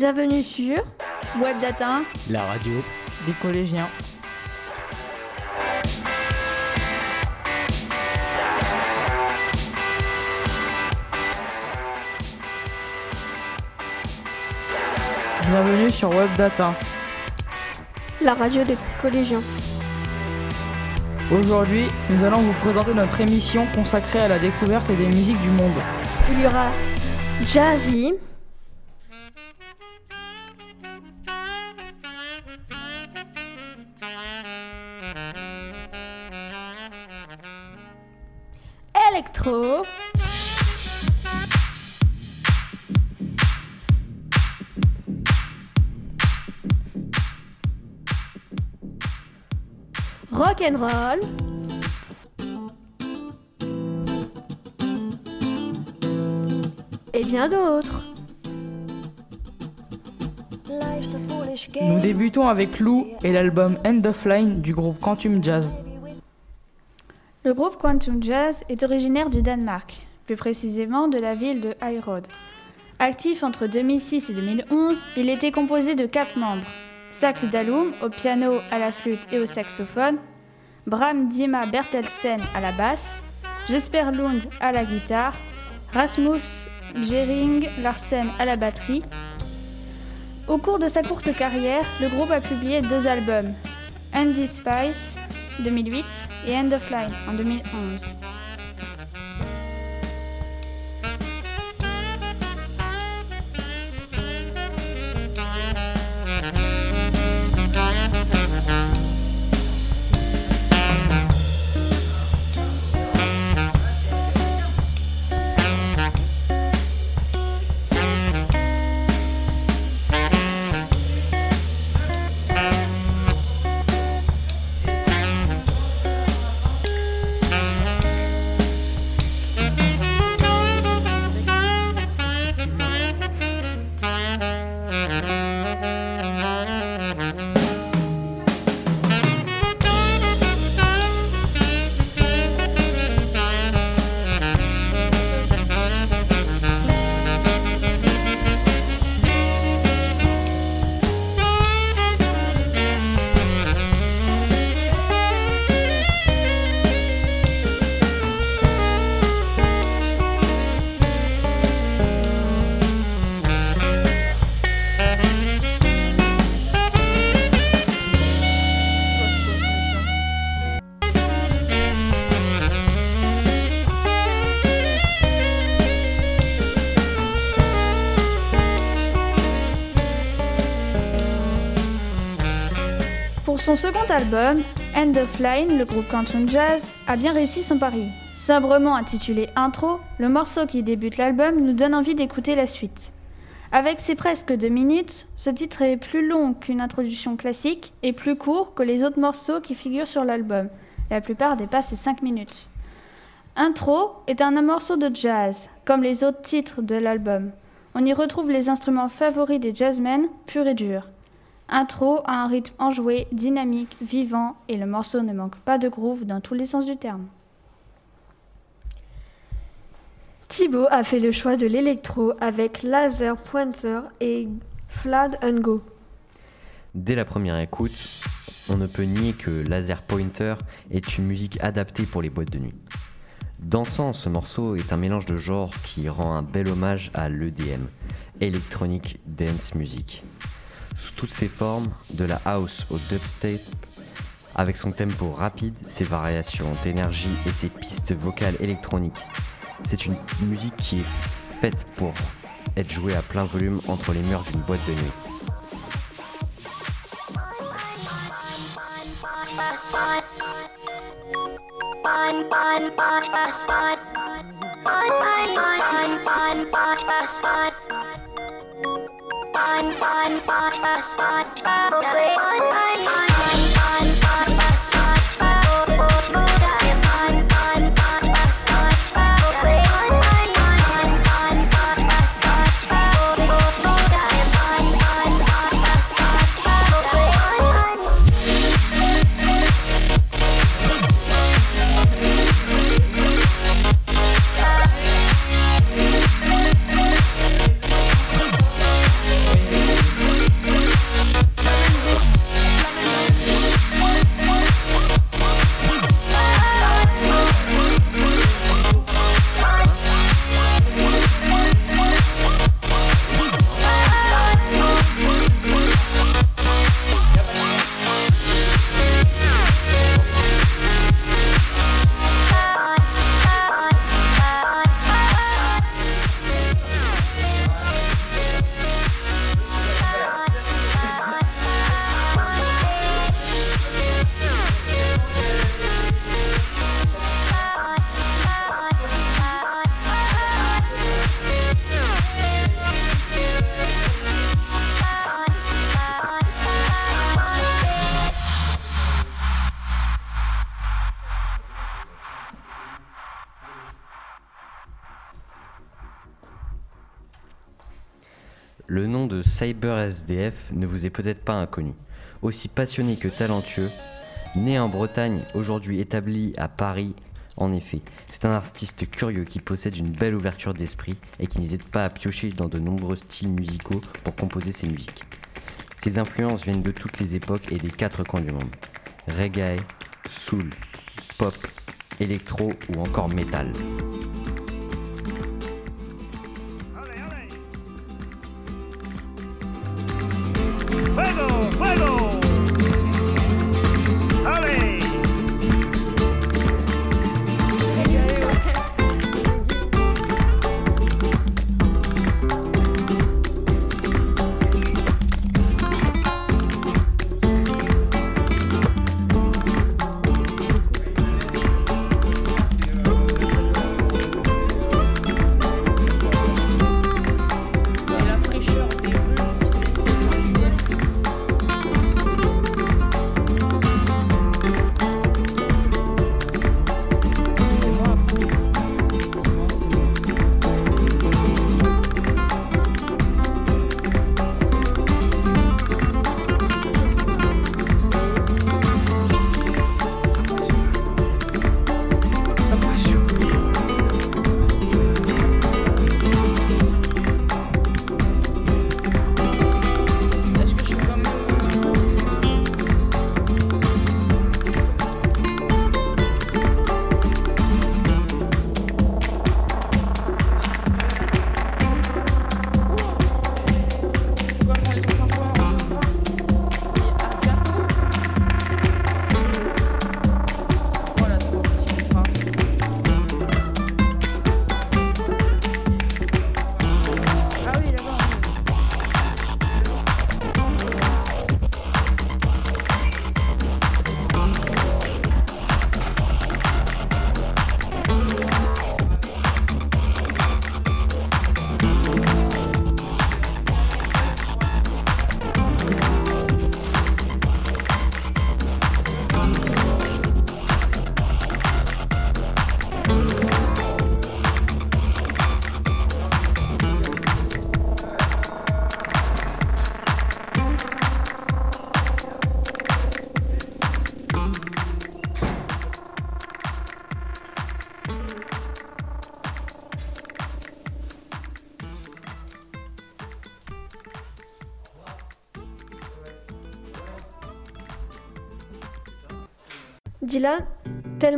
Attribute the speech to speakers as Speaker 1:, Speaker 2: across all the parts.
Speaker 1: Bienvenue sur
Speaker 2: Web Data,
Speaker 3: la radio
Speaker 4: des collégiens. Bienvenue sur Web Data,
Speaker 1: la radio des collégiens.
Speaker 4: Aujourd'hui, nous allons vous présenter notre émission consacrée à la découverte des musiques du monde.
Speaker 1: Il y aura Jazzy, rock and roll, et bien d'autres.
Speaker 4: Nous débutons avec Lou et l'album End of Line du groupe Quantum Jazz.
Speaker 2: Le groupe Quantum Jazz est originaire du Danemark, plus précisément de la ville de Road. Actif entre 2006 et 2011, il était composé de quatre membres Sax Dalum au piano, à la flûte et au saxophone, Bram Dima Bertelsen à la basse, Jesper Lund à la guitare, Rasmus Gering Larsen à la batterie. Au cours de sa courte carrière, le groupe a publié deux albums, Andy Spice 2008 et End of Line en 2011. Son second album, End of Line, le groupe Quantum Jazz a bien réussi son pari. Sabrement intitulé Intro, le morceau qui débute l'album nous donne envie d'écouter la suite. Avec ses presque deux minutes, ce titre est plus long qu'une introduction classique et plus court que les autres morceaux qui figurent sur l'album. La plupart dépassent les 5 minutes. Intro est un morceau de jazz, comme les autres titres de l'album. On y retrouve les instruments favoris des jazzmen, purs et durs. Intro a un rythme enjoué, dynamique, vivant et le morceau ne manque pas de groove dans tous les sens du terme.
Speaker 1: Thibaut a fait le choix de l'électro avec Laser Pointer et Flad and Go.
Speaker 5: Dès la première écoute, on ne peut nier que Laser Pointer est une musique adaptée pour les boîtes de nuit. Dansant, ce morceau est un mélange de genres qui rend un bel hommage à l'EDM, Electronic Dance Music sous toutes ses formes, de la house au dubstep, avec son tempo rapide, ses variations d'énergie et ses pistes vocales électroniques. C'est une musique qui est faite pour être jouée à plein volume entre les murs d'une boîte de nuit. on on on fun, fun, fun, fun, fun, spot, le nom de Cyber SDF ne vous est peut-être pas inconnu. Aussi passionné que talentueux, né en Bretagne, aujourd'hui établi à Paris, en effet, c'est un artiste curieux qui possède une belle ouverture d'esprit et qui n'hésite pas à piocher dans de nombreux styles musicaux pour composer ses musiques. Ses influences viennent de toutes les époques et des quatre coins du monde. Reggae, soul, pop, électro ou encore métal.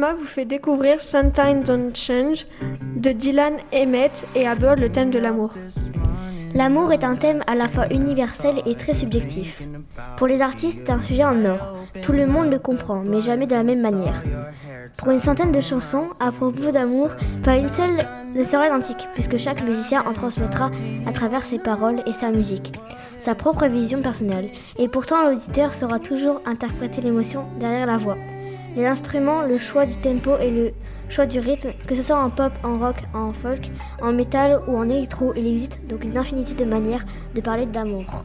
Speaker 1: Vous fait découvrir Sometimes Don't Change de Dylan Emmett et aborde le thème de l'amour.
Speaker 6: L'amour est un thème à la fois universel et très subjectif. Pour les artistes, c'est un sujet en or. Tout le monde le comprend, mais jamais de la même manière. Pour une centaine de chansons à propos d'amour, pas une seule ne sera identique, puisque chaque musicien en transmettra à travers ses paroles et sa musique, sa propre vision personnelle. Et pourtant, l'auditeur saura toujours interpréter l'émotion derrière la voix. Les instruments, le choix du tempo et le choix du rythme, que ce soit en pop, en rock, en folk, en métal ou en électro, il existe donc une infinité de manières de parler d'amour.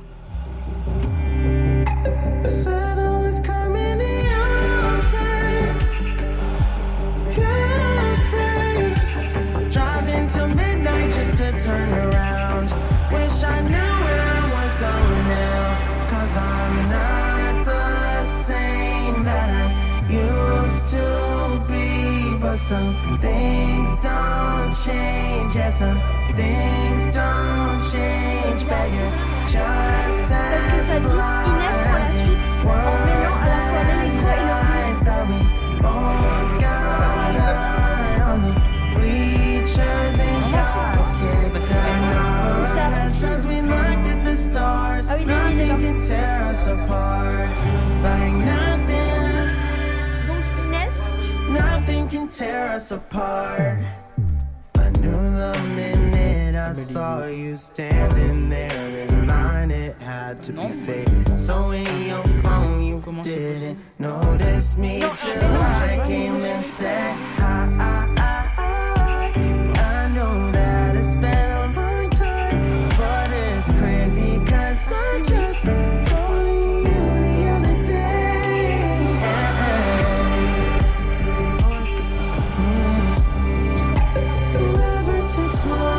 Speaker 7: But some things don't change. Yeah, some things don't change, but you're just as blind as you tear us apart. I knew the minute I saw you standing there in line, it had to be fake. So in your phone, you didn't notice me till I came and said, I, makes love.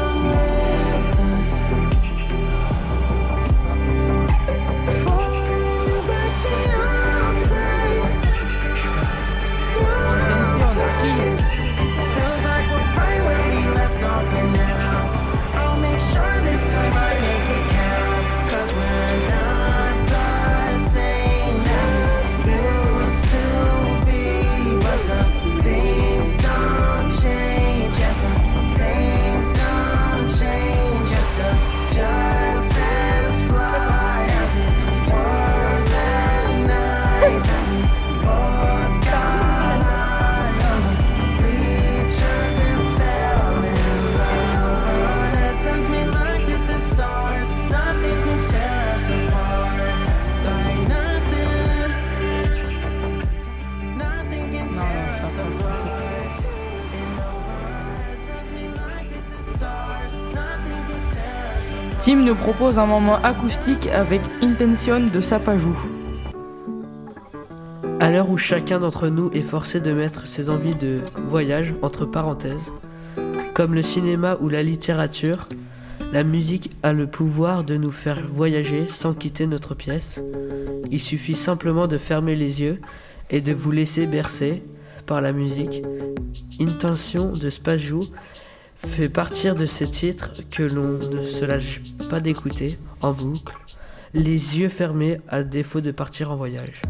Speaker 4: Tim nous propose un moment acoustique avec Intention de Sapajou.
Speaker 8: À l'heure où chacun d'entre nous est forcé de mettre ses envies de voyage entre parenthèses, comme le cinéma ou la littérature, la musique a le pouvoir de nous faire voyager sans quitter notre pièce. Il suffit simplement de fermer les yeux et de vous laisser bercer par la musique. Intention de Spajou fait partir de ces titres que l'on ne se lâche pas d'écouter en boucle, les yeux fermés à défaut de partir en voyage.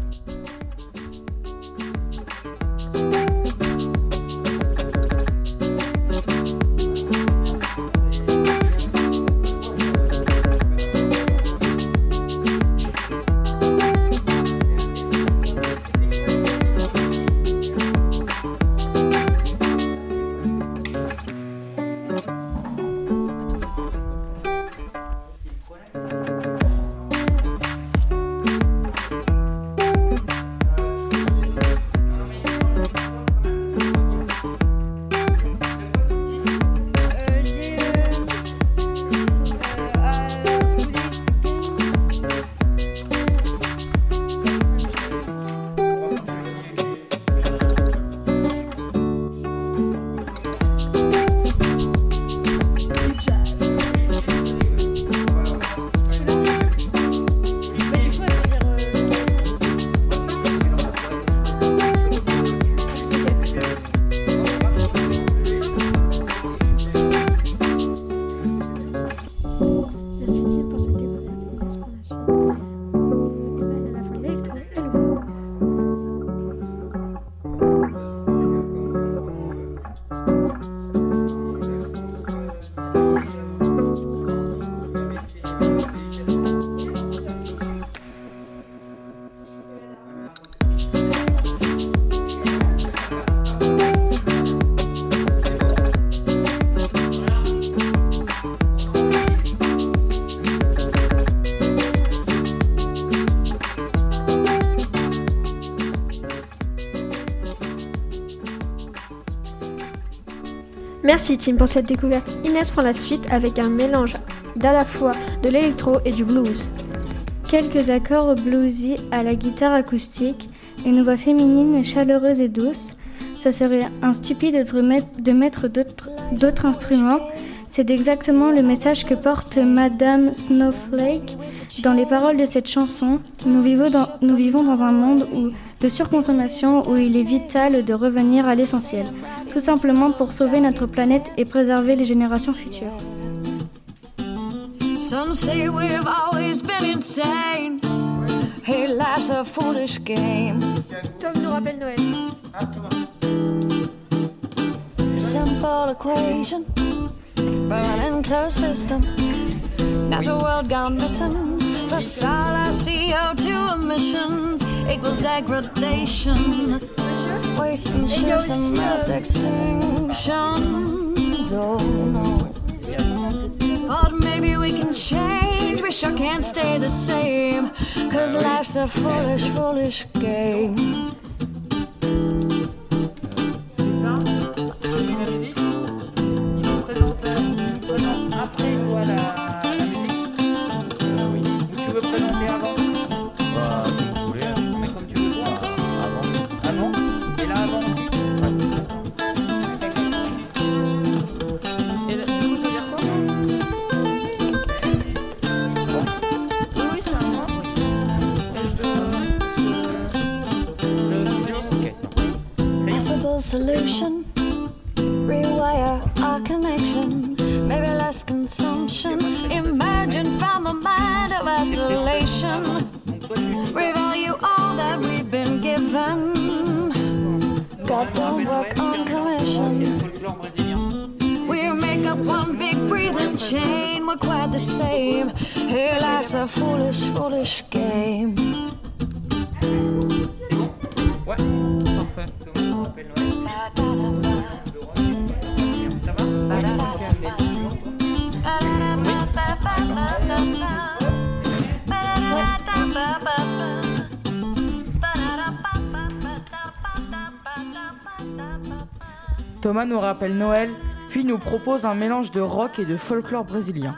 Speaker 1: Merci Tim pour cette découverte. Inès prend la suite avec un mélange d'à la fois de l'électro et du blues.
Speaker 9: Quelques accords bluesy à la guitare acoustique, une voix féminine chaleureuse et douce. Ça serait un stupide de mettre d'autres instruments. C'est exactement le message que porte Madame Snowflake dans les paroles de cette chanson. Nous vivons dans, un monde de surconsommation où il est vital de revenir à l'essentiel tout simplement pour sauver notre planète et préserver les générations futures. Some say we've always been insane. Hey, life's a foolish game.
Speaker 1: Tom nous rappelle Noël.
Speaker 9: Simple equation, running closed system. Now the world gone missing. Plus all our CO2 emissions equals degradation. Wasting ships and mass extinctions. Oh no. But maybe we can change. We sure can't stay the same. Cause life's a foolish, foolish game. Solution. Rewire our connection. Maybe less consumption. Imagine from a mind of isolation. Revalue all that we've been given. God don't work on commission. We make up one big breathing chain. We're quite the same. Hey, life's a foolish, foolish game.
Speaker 4: Thomas nous rappelle Noël, puis nous propose un mélange de rock et de folklore brésilien.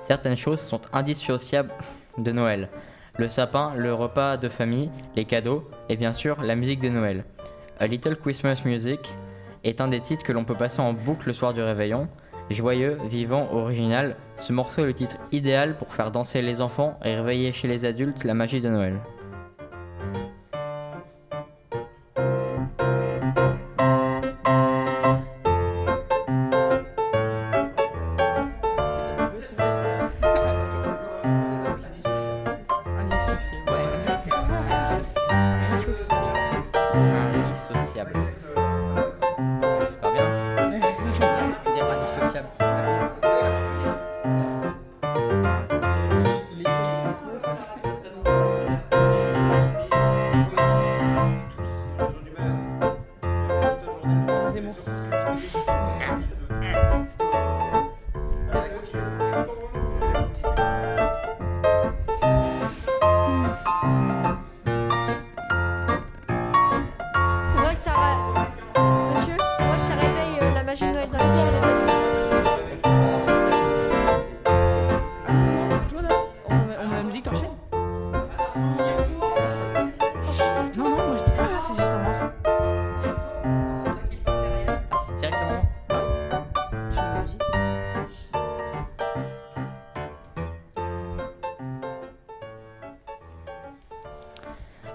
Speaker 10: certaines choses sont indissociables de Noël. Le sapin, le repas de famille, les cadeaux et bien sûr la musique de Noël. A Little Christmas Music est un des titres que l'on peut passer en boucle le soir du réveillon. Joyeux, vivant, original, ce morceau est le titre idéal pour faire danser les enfants et réveiller chez les adultes la magie de Noël.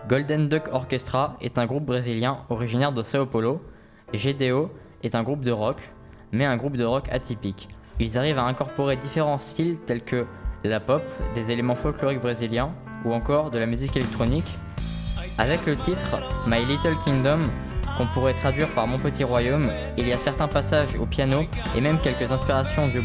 Speaker 10: Golden Duck Orchestra est un groupe brésilien originaire de Sao Paulo. GDO est un groupe de rock, mais un groupe de rock atypique. Ils arrivent à incorporer différents styles tels que la pop, des éléments folkloriques brésiliens ou encore de la musique électronique. Avec le titre My Little Kingdom, qu'on pourrait traduire par Mon Petit Royaume, il y a certains passages au piano et même quelques inspirations du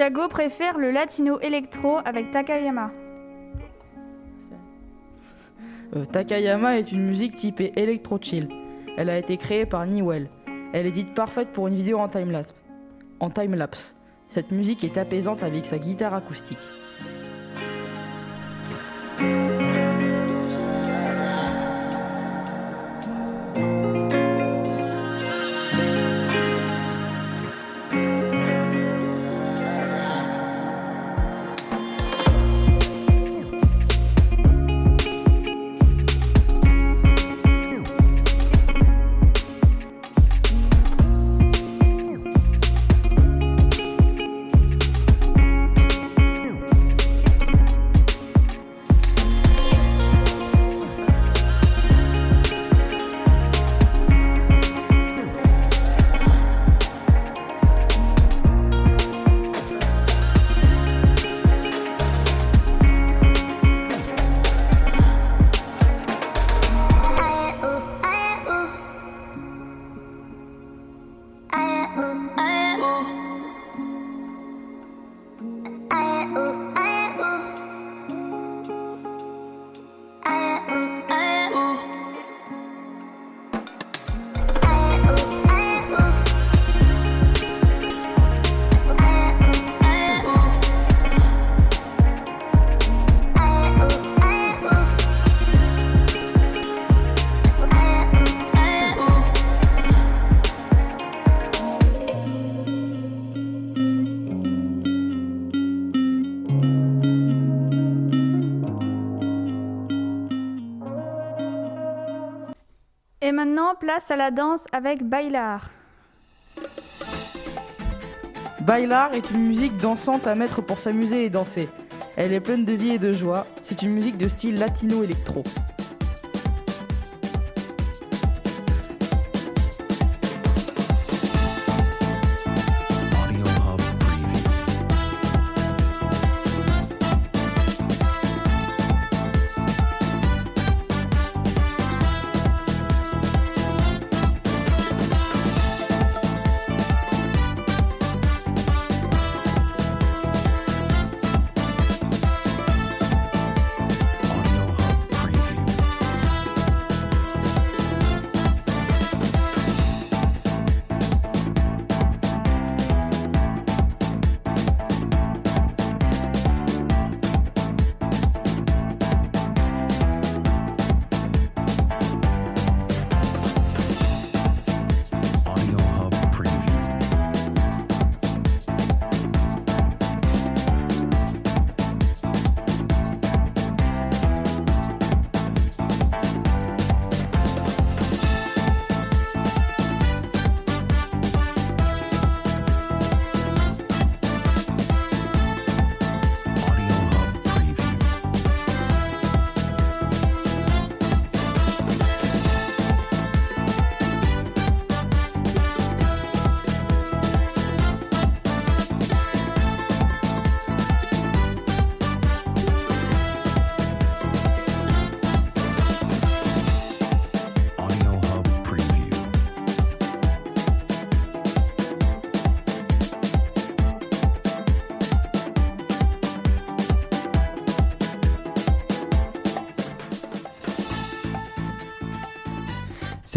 Speaker 2: Thiago préfère le latino électro avec Takayama.
Speaker 4: Euh, Takayama est une musique typée electro chill. Elle a été créée par Newell. Elle est dite parfaite pour une vidéo en time-lapse. En time-lapse. Cette musique est apaisante avec sa guitare acoustique.
Speaker 2: Maintenant, place à la danse avec Bailar.
Speaker 4: Bailar est une musique dansante à mettre pour s'amuser et danser. Elle est pleine de vie et de joie. C'est une musique de style latino-électro.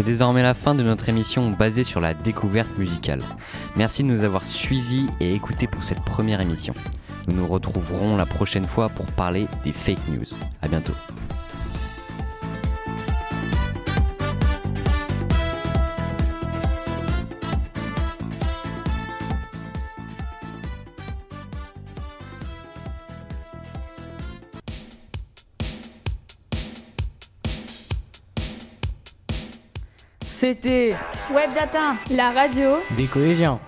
Speaker 5: C'est désormais la fin de notre émission basée sur la découverte musicale. Merci de nous avoir suivis et écoutés pour cette première émission. Nous nous retrouverons la prochaine fois pour parler des fake news. À bientôt.
Speaker 2: Web Data.
Speaker 9: La radio.
Speaker 10: Des collégiens.